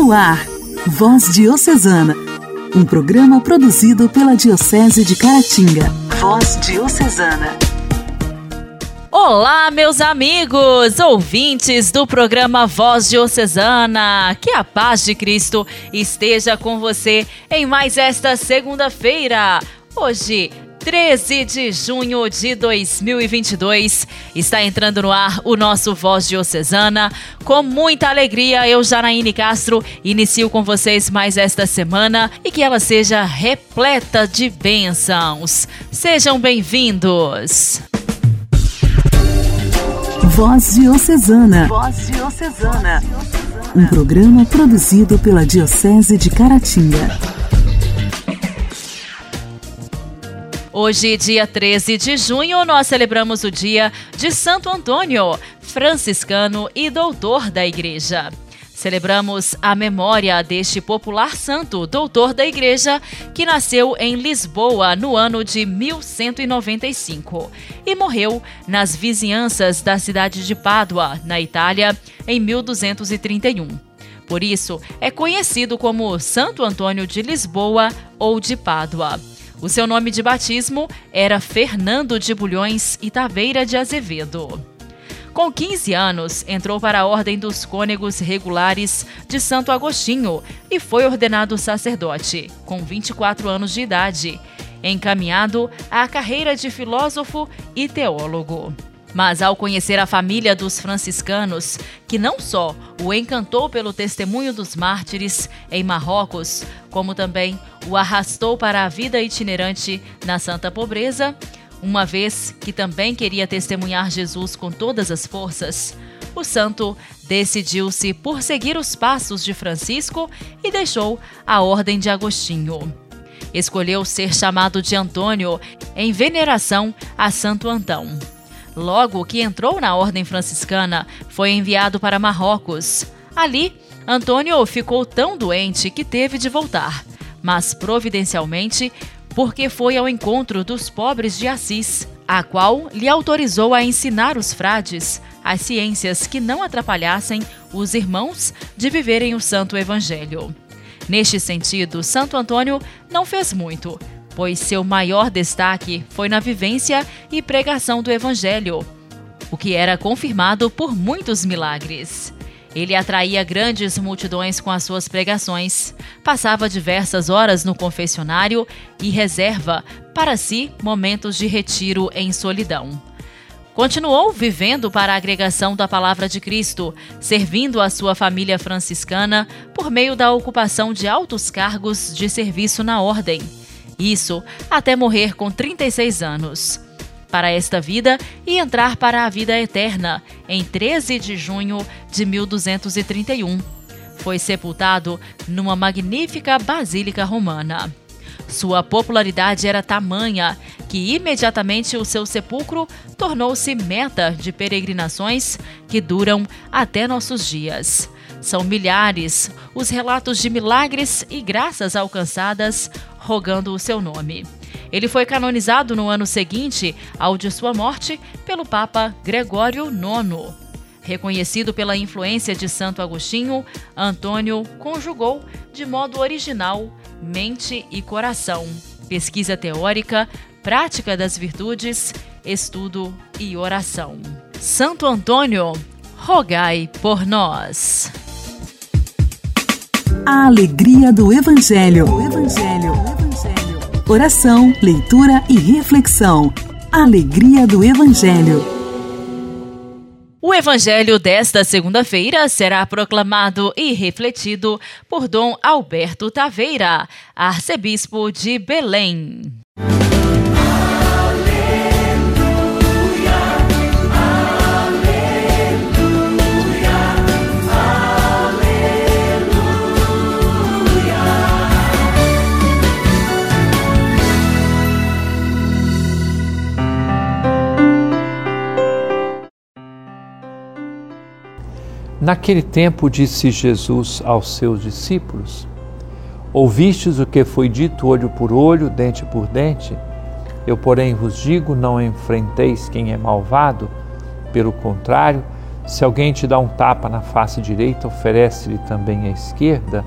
No ar, Voz Diocesana, um programa produzido pela Diocese de Caratinga. Voz Diocesana. Olá, meus amigos, ouvintes do programa Voz Diocesana. Que a paz de Cristo esteja com você em mais esta segunda-feira. Hoje, 13 de junho de 2022. Está entrando no ar o nosso Voz Diocesana. Com muita alegria, eu, Janaíne Castro, inicio com vocês mais esta semana e que ela seja repleta de bênçãos. Sejam bem-vindos. Voz Diocesana. Voz Diocesana. Um programa produzido pela Diocese de Caratinga. Hoje, dia 13 de junho, nós celebramos o dia de Santo Antônio, franciscano e doutor da Igreja. Celebramos a memória deste popular santo, doutor da Igreja, que nasceu em Lisboa no ano de 1195 e morreu nas vizinhanças da cidade de Pádua, na Itália, em 1231. Por isso, é conhecido como Santo Antônio de Lisboa ou de Pádua. O seu nome de batismo era Fernando de Bulhões e Taveira de Azevedo. Com 15 anos, entrou para a Ordem dos Cônegos Regulares de Santo Agostinho e foi ordenado sacerdote, com 24 anos de idade, encaminhado à carreira de filósofo e teólogo. Mas ao conhecer a família dos franciscanos, que não só o encantou pelo testemunho dos mártires em Marrocos, como também o arrastou para a vida itinerante na santa pobreza, uma vez que também queria testemunhar Jesus com todas as forças, o santo decidiu-se por seguir os passos de Francisco e deixou a Ordem de Agostinho. Escolheu ser chamado de Antônio em veneração a Santo Antão. Logo que entrou na ordem franciscana, foi enviado para Marrocos. Ali, Antônio ficou tão doente que teve de voltar, mas providencialmente porque foi ao encontro dos pobres de Assis, a qual lhe autorizou a ensinar os frades as ciências que não atrapalhassem os irmãos de viverem o Santo Evangelho. Neste sentido, Santo Antônio não fez muito, pois seu maior destaque foi na vivência e pregação do Evangelho, o que era confirmado por muitos milagres. Ele atraía grandes multidões com as suas pregações, passava diversas horas no confessionário e reserva para si momentos de retiro em solidão. Continuou vivendo para a agregação da palavra de Cristo, servindo a sua família franciscana por meio da ocupação de altos cargos de serviço na ordem isso até morrer com 36 anos. Para esta vida e entrar para a vida eterna, em 13 de junho de 1231. Foi sepultado numa magnífica basílica romana. Sua popularidade era tamanha que imediatamente o seu sepulcro tornou-se meta de peregrinações que duram até nossos dias. São milhares os relatos de milagres e graças alcançadas rogando o seu nome. Ele foi canonizado no ano seguinte ao de sua morte pelo Papa Gregório IX. Reconhecido pela influência de Santo Agostinho, Antônio conjugou de modo original mente e coração, pesquisa teórica, prática das virtudes, estudo e oração. Santo Antônio, rogai por nós. A alegria do Evangelho. Evangelho. Evangelho. Oração, leitura e reflexão. Alegria do Evangelho. O Evangelho desta segunda-feira será proclamado e refletido por Dom Alberto Taveira, arcebispo de Belém. Naquele tempo disse Jesus aos seus discípulos: Ouvistes o que foi dito olho por olho, dente por dente? Eu, porém, vos digo: não enfrenteis quem é malvado. Pelo contrário, Se alguém te dá um tapa na face direita, oferece-lhe também a esquerda.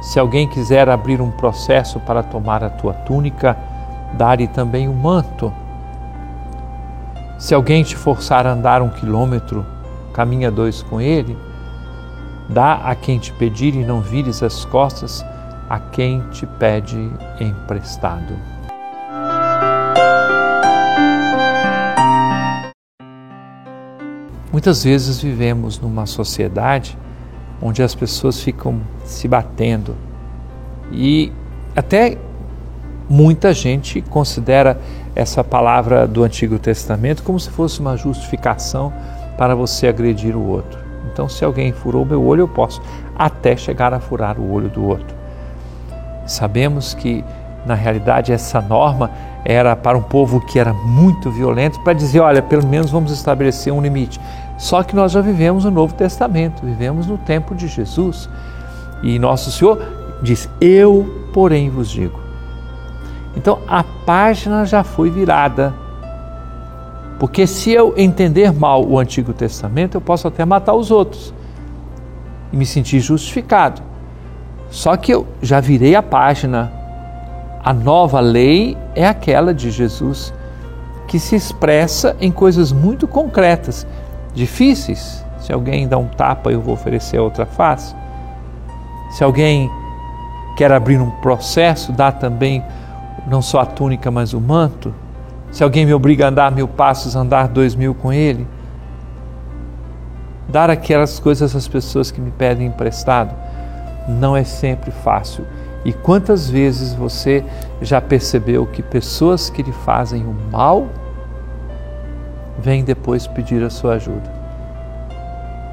Se alguém quiser abrir um processo para tomar a tua túnica, dá-lhe também o um manto. Se alguém te forçar a andar um quilômetro, caminha dois com ele. Dá a quem te pedir e não vires as costas a quem te pede emprestado. Muitas vezes vivemos numa sociedade onde as pessoas ficam se batendo e até muita gente considera essa palavra do Antigo Testamento como se fosse uma justificação para você agredir o outro. Então, se alguém furou meu olho, eu posso até chegar a furar o olho do outro. Sabemos que, na realidade, essa norma era para um povo que era muito violento, para dizer: olha, pelo menos vamos estabelecer um limite. Só que nós já vivemos no Novo Testamento, vivemos no tempo de Jesus. E nosso Senhor diz: Eu, porém, vos digo. Então a página já foi virada. Porque se eu entender mal o Antigo Testamento, eu posso até matar os outros e me sentir justificado. Só que eu já virei a página. A nova lei é aquela de Jesus, que se expressa em coisas muito concretas, difíceis. Se alguém dá um tapa, eu vou oferecer outra face. Se alguém quer abrir um processo, dá também não só a túnica, mas o manto. Se alguém me obriga a andar mil passos, andar dois mil com ele. Dar aquelas coisas às pessoas que me pedem emprestado não é sempre fácil. E quantas vezes você já percebeu que pessoas que lhe fazem o mal vêm depois pedir a sua ajuda?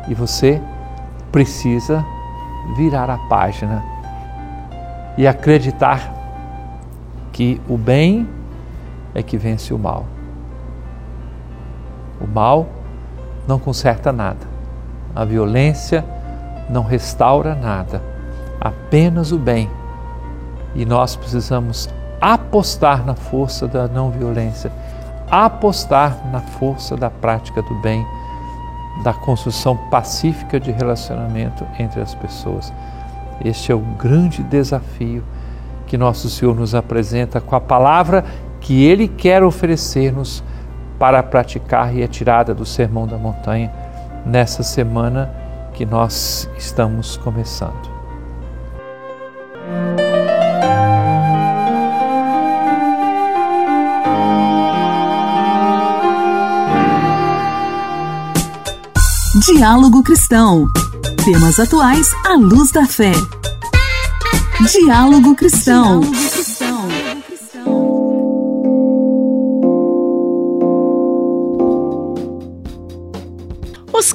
E você precisa virar a página e acreditar que o bem é que vence o mal. O mal não conserta nada. A violência não restaura nada apenas o bem. E nós precisamos apostar na força da não violência, apostar na força da prática do bem, da construção pacífica de relacionamento entre as pessoas. Este é o grande desafio que nosso Senhor nos apresenta com a palavra que Ele quer oferecer-nos para praticar é tirada do Sermão da Montanha nessa semana que nós estamos começando. Diálogo Cristão. Temas atuais à luz da fé. Diálogo Cristão. Os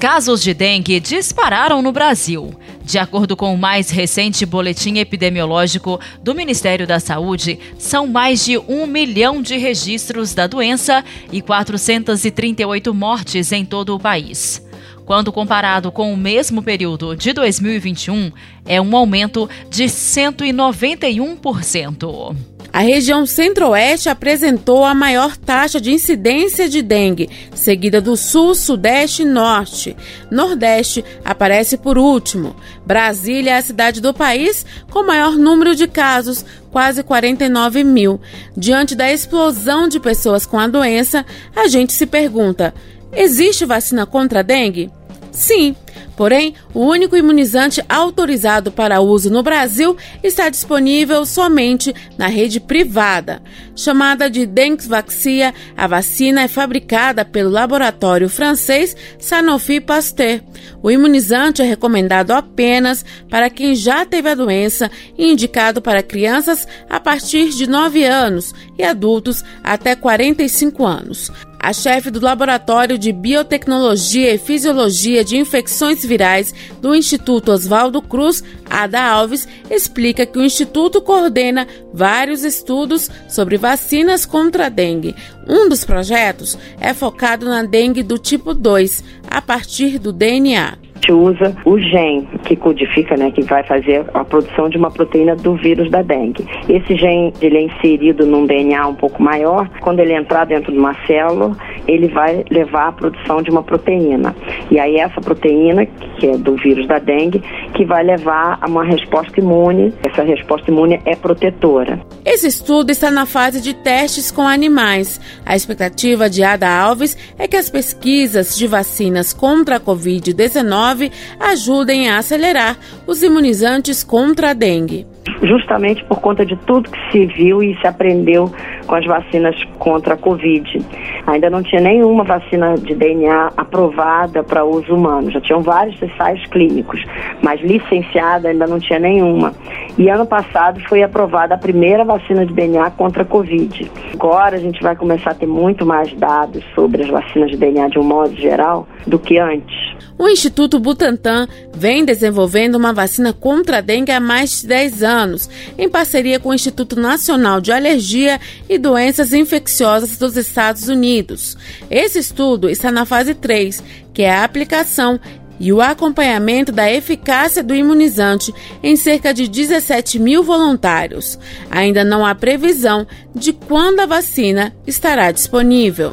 casos de dengue dispararam no Brasil. De acordo com o mais recente boletim epidemiológico do Ministério da Saúde, são mais de um milhão de registros da doença e 438 mortes em todo o país. Quando comparado com o mesmo período de 2021, é um aumento de 191%. A região Centro-Oeste apresentou a maior taxa de incidência de dengue, seguida do Sul, Sudeste e Norte. Nordeste aparece por último. Brasília é a cidade do país com maior número de casos, quase 49 mil. Diante da explosão de pessoas com a doença, a gente se pergunta: existe vacina contra a dengue? Sim, porém, o único imunizante autorizado para uso no Brasil está disponível somente na rede privada. Chamada de Dengvaxia, a vacina é fabricada pelo laboratório francês Sanofi Pasteur. O imunizante é recomendado apenas para quem já teve a doença e indicado para crianças a partir de 9 anos e adultos até 45 anos. A chefe do Laboratório de Biotecnologia e Fisiologia de Infecções Virais do Instituto Oswaldo Cruz, Ada Alves, explica que o Instituto coordena vários estudos sobre vacinas contra a dengue. Um dos projetos é focado na dengue do tipo 2, a partir do DNA. Gente usa o gene que codifica, né, que vai fazer a produção de uma proteína do vírus da dengue. Esse gene ele é inserido num DNA um pouco maior. Quando ele entrar dentro de uma célula, ele vai levar à produção de uma proteína. E aí essa proteína, que é do vírus da dengue, que vai levar a uma resposta imune. Essa resposta imune é protetora. Esse estudo está na fase de testes com animais. A expectativa de Ada Alves é que as pesquisas de vacinas contra a Covid-19 ajudem a acelerar os imunizantes contra a dengue justamente por conta de tudo que se viu e se aprendeu com as vacinas contra a Covid. Ainda não tinha nenhuma vacina de DNA aprovada para uso humano. Já tinham vários ensaios clínicos, mas licenciada ainda não tinha nenhuma. E ano passado foi aprovada a primeira vacina de DNA contra a Covid. Agora a gente vai começar a ter muito mais dados sobre as vacinas de DNA de um modo geral do que antes. O Instituto Butantan vem desenvolvendo uma vacina contra a dengue há mais de 10 anos, em parceria com o Instituto Nacional de Alergia e Doenças Infecciosas dos Estados Unidos. Esse estudo está na fase 3, que é a aplicação e o acompanhamento da eficácia do imunizante em cerca de 17 mil voluntários. Ainda não há previsão de quando a vacina estará disponível.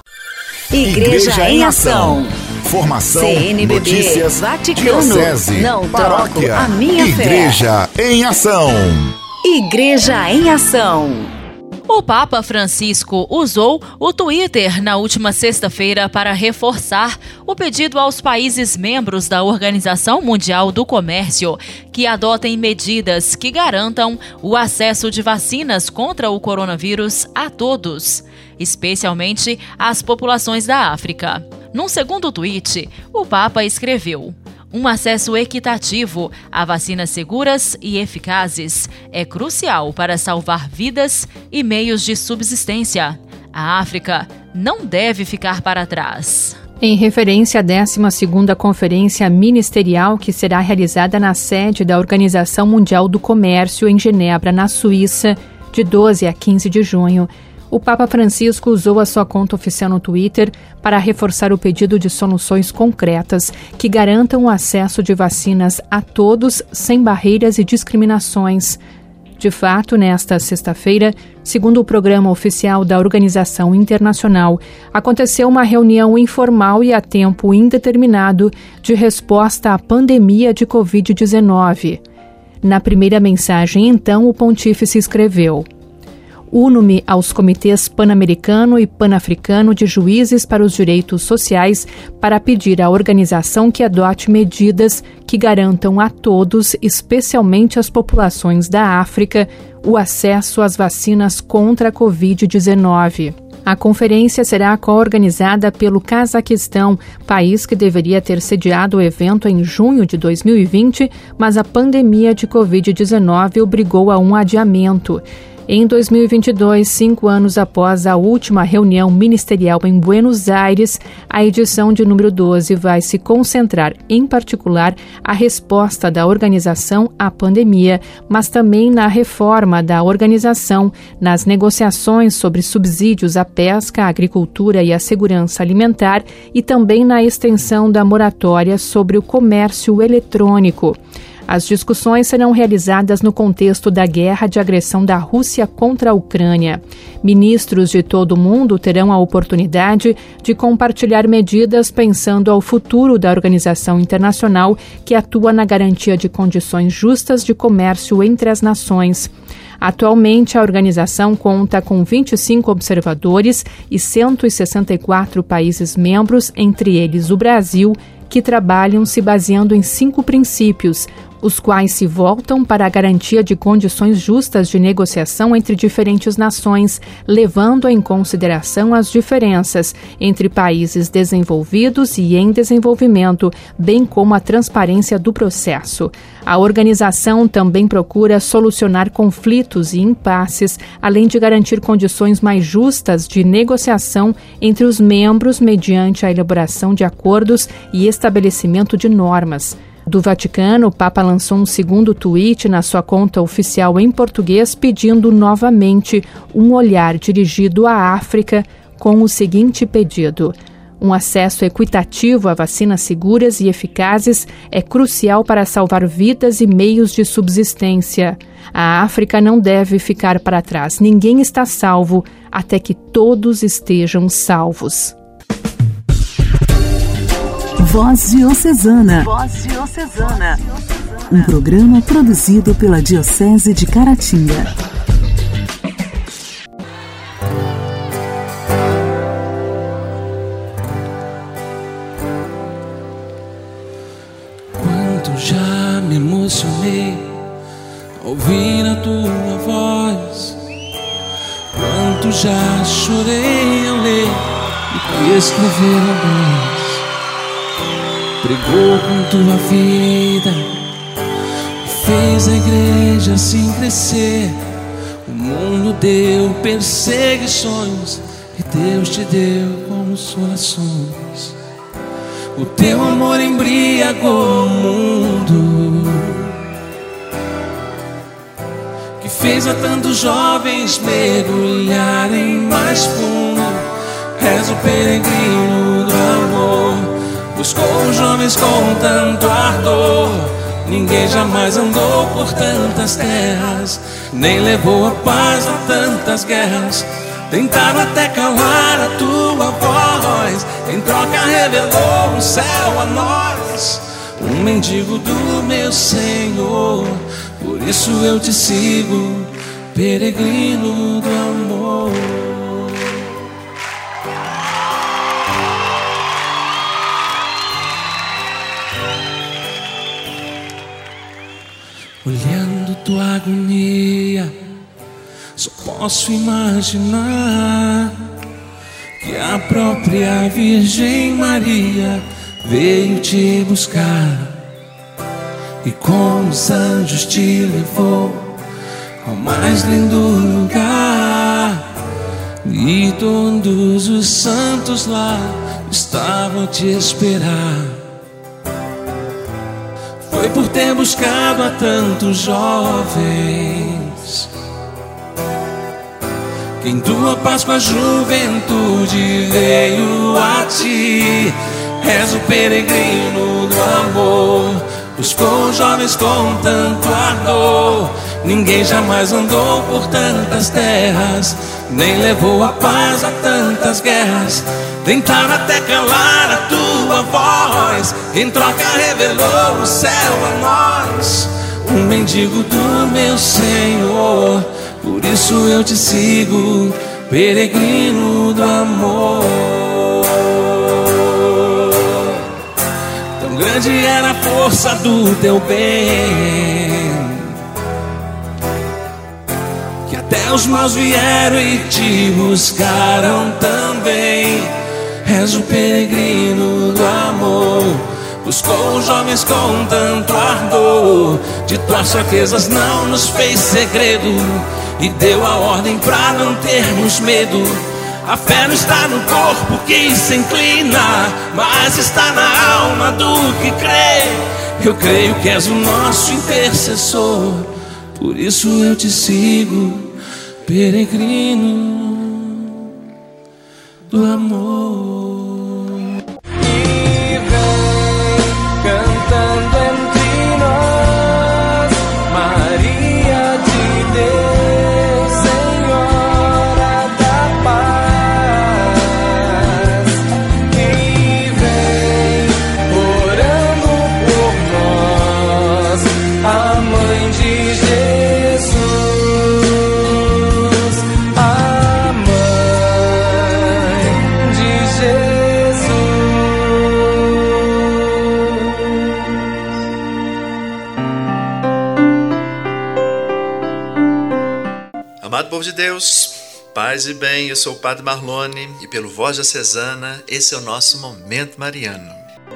Igreja, Igreja em Ação. Formação, CNBB, notícias, Vaticano, diocese, não paróquia, a minha Igreja fé. em Ação. Igreja em Ação. O Papa Francisco usou o Twitter na última sexta-feira para reforçar o pedido aos países membros da Organização Mundial do Comércio que adotem medidas que garantam o acesso de vacinas contra o coronavírus a todos, especialmente às populações da África. Num segundo tweet, o Papa escreveu: um acesso equitativo a vacinas seguras e eficazes é crucial para salvar vidas e meios de subsistência. A África não deve ficar para trás. Em referência à 12ª Conferência Ministerial que será realizada na sede da Organização Mundial do Comércio em Genebra, na Suíça, de 12 a 15 de junho, o Papa Francisco usou a sua conta oficial no Twitter para reforçar o pedido de soluções concretas que garantam o acesso de vacinas a todos sem barreiras e discriminações. De fato, nesta sexta-feira, segundo o programa oficial da Organização Internacional, aconteceu uma reunião informal e a tempo indeterminado de resposta à pandemia de Covid-19. Na primeira mensagem, então, o pontífice escreveu. Uno-me aos comitês pan-americano e pan-africano de juízes para os direitos sociais para pedir à organização que adote medidas que garantam a todos, especialmente às populações da África, o acesso às vacinas contra a Covid-19. A conferência será co-organizada pelo Cazaquistão, país que deveria ter sediado o evento em junho de 2020, mas a pandemia de Covid-19 obrigou a um adiamento. Em 2022, cinco anos após a última reunião ministerial em Buenos Aires, a edição de número 12 vai se concentrar, em particular, a resposta da organização à pandemia, mas também na reforma da organização, nas negociações sobre subsídios à pesca, à agricultura e à segurança alimentar e também na extensão da moratória sobre o comércio eletrônico. As discussões serão realizadas no contexto da guerra de agressão da Rússia contra a Ucrânia. Ministros de todo o mundo terão a oportunidade de compartilhar medidas pensando ao futuro da organização internacional que atua na garantia de condições justas de comércio entre as nações. Atualmente, a organização conta com 25 observadores e 164 países membros, entre eles o Brasil, que trabalham se baseando em cinco princípios, os quais se voltam para a garantia de condições justas de negociação entre diferentes nações, levando em consideração as diferenças entre países desenvolvidos e em desenvolvimento, bem como a transparência do processo. A organização também procura solucionar conflitos e impasses, além de garantir condições mais justas de negociação entre os membros mediante a elaboração de acordos e estabelecimento de normas do Vaticano, o Papa lançou um segundo tweet na sua conta oficial em português pedindo novamente um olhar dirigido à África com o seguinte pedido: Um acesso equitativo a vacinas seguras e eficazes é crucial para salvar vidas e meios de subsistência. A África não deve ficar para trás. Ninguém está salvo até que todos estejam salvos. Voz Diocesana. Voz Diocesana. Um programa produzido pela Diocese de Caratinga. emocionei ouvir a tua voz. Quanto já chorei ao ler o que escreveram dois. Pregou com tua vida, fez a igreja assim crescer. O mundo deu perseguições e Deus te deu consolações. O teu amor embriagou o mundo que fez a tantos jovens mergulharem mais fundo. És o peregrino do amor, buscou os jovens com tanto ardor. Ninguém jamais andou por tantas terras, nem levou a paz a tantas guerras. Tentaram até calar a tua voz. Em troca revelou o céu a nós. Um mendigo do meu Senhor. Por isso eu te sigo, peregrino do amor. Olhando tua agonia só posso imaginar que a própria Virgem Maria veio te buscar e com os anjos te levou ao mais lindo lugar. E todos os santos lá estavam te esperar. Por ter buscado a tantos jovens que em tua Páscoa a juventude veio a ti. És o peregrino do amor, buscou jovens com tanto ardor. Ninguém jamais andou por tantas terras, nem levou a paz a tantas guerras. Tentaram até calar a tua voz, em troca revelou o céu a nós. Um mendigo do meu Senhor por isso eu te sigo, peregrino do amor. Tão grande era a força do teu bem, que até os maus vieram e te buscaram também. És o peregrino do amor. Buscou jovens com tanto ardor, de tuas fraquezas não nos fez segredo e deu a ordem para não termos medo. A fé não está no corpo que se inclina, mas está na alma do que crê. Eu creio que és o nosso intercessor, por isso eu te sigo, peregrino do amor. Povo de Deus, paz e bem, eu sou o Padre Marlone e pelo Voz Diocesana, esse é o nosso Momento Mariano.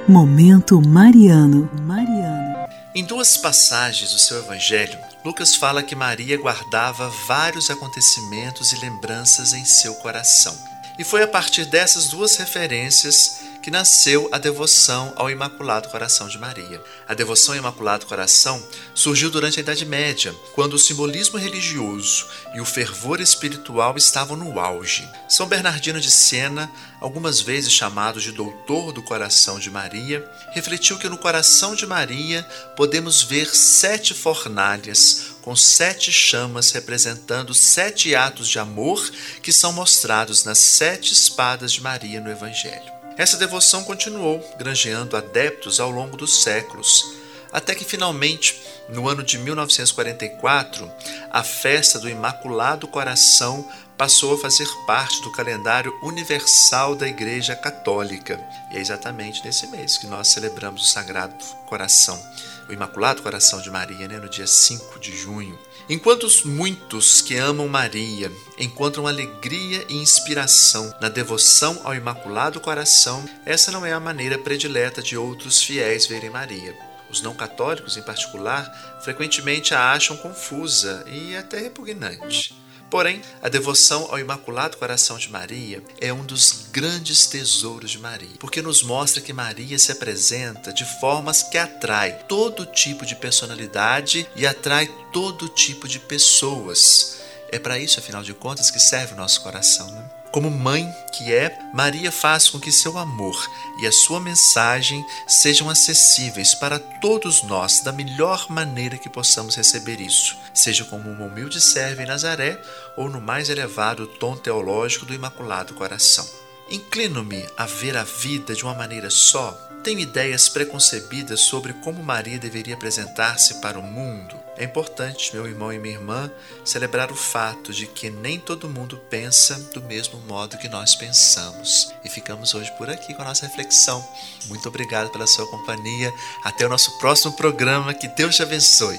Momento Mariano, Mariano. Em duas passagens do seu Evangelho, Lucas fala que Maria guardava vários acontecimentos e lembranças em seu coração. E foi a partir dessas duas referências que nasceu a devoção ao Imaculado Coração de Maria. A devoção ao Imaculado Coração surgiu durante a Idade Média, quando o simbolismo religioso e o fervor espiritual estavam no auge. São Bernardino de Siena, algumas vezes chamado de Doutor do Coração de Maria, refletiu que no coração de Maria podemos ver sete fornalhas com sete chamas representando sete atos de amor que são mostrados nas sete espadas de Maria no Evangelho. Essa devoção continuou, granjeando adeptos ao longo dos séculos, até que finalmente, no ano de 1944, a festa do Imaculado Coração passou a fazer parte do calendário universal da Igreja Católica. E é exatamente nesse mês que nós celebramos o Sagrado Coração, o Imaculado Coração de Maria, né, no dia 5 de junho. Enquanto muitos que amam Maria encontram alegria e inspiração na devoção ao Imaculado Coração, essa não é a maneira predileta de outros fiéis verem Maria. Os não católicos, em particular, frequentemente a acham confusa e até repugnante. Porém, a devoção ao Imaculado Coração de Maria é um dos grandes tesouros de Maria, porque nos mostra que Maria se apresenta de formas que atrai todo tipo de personalidade e atrai todo tipo de pessoas. É para isso, afinal de contas, que serve o nosso coração, né? Como mãe que é, Maria faz com que seu amor e a sua mensagem sejam acessíveis para todos nós da melhor maneira que possamos receber isso, seja como uma humilde serva em Nazaré ou no mais elevado tom teológico do Imaculado Coração. Inclino-me a ver a vida de uma maneira só tenho ideias preconcebidas sobre como Maria deveria apresentar-se para o mundo. É importante, meu irmão e minha irmã, celebrar o fato de que nem todo mundo pensa do mesmo modo que nós pensamos. E ficamos hoje por aqui com a nossa reflexão. Muito obrigado pela sua companhia. Até o nosso próximo programa. Que Deus te abençoe.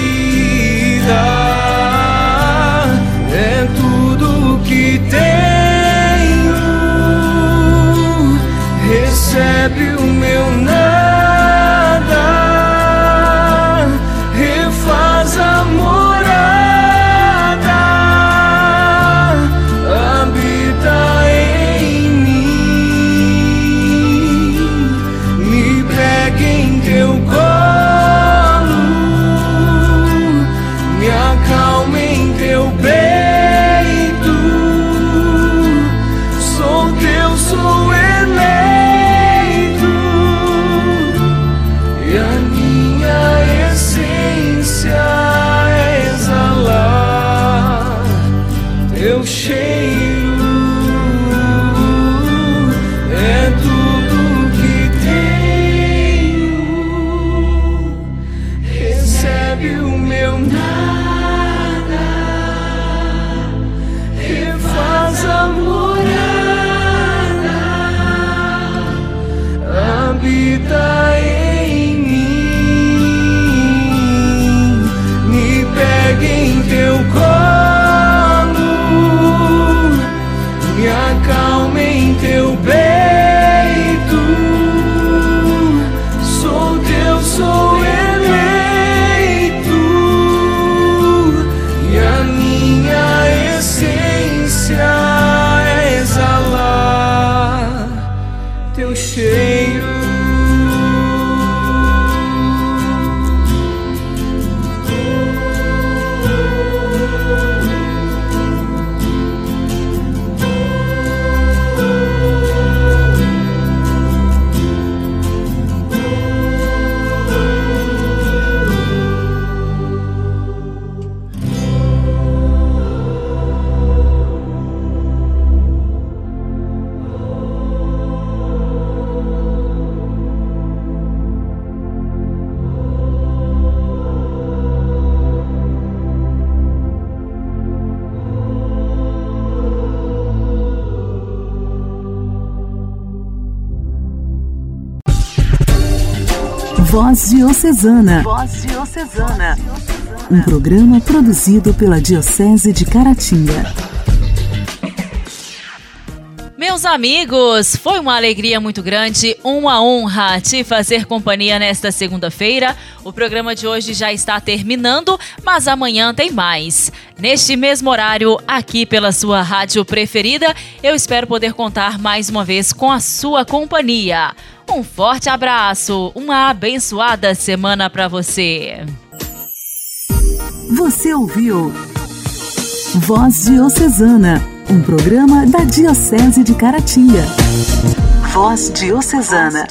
recebe o meu nada, Voz Diocesana. Voz Diocesana. Um programa produzido pela Diocese de Caratinga. Meus amigos, foi uma alegria muito grande, uma honra te fazer companhia nesta segunda-feira. O programa de hoje já está terminando, mas amanhã tem mais. Neste mesmo horário, aqui pela sua rádio preferida, eu espero poder contar mais uma vez com a sua companhia. Um forte abraço, uma abençoada semana para você. Você ouviu Voz Diocesana, um programa da Diocese de Caratinga. Voz Diocesana.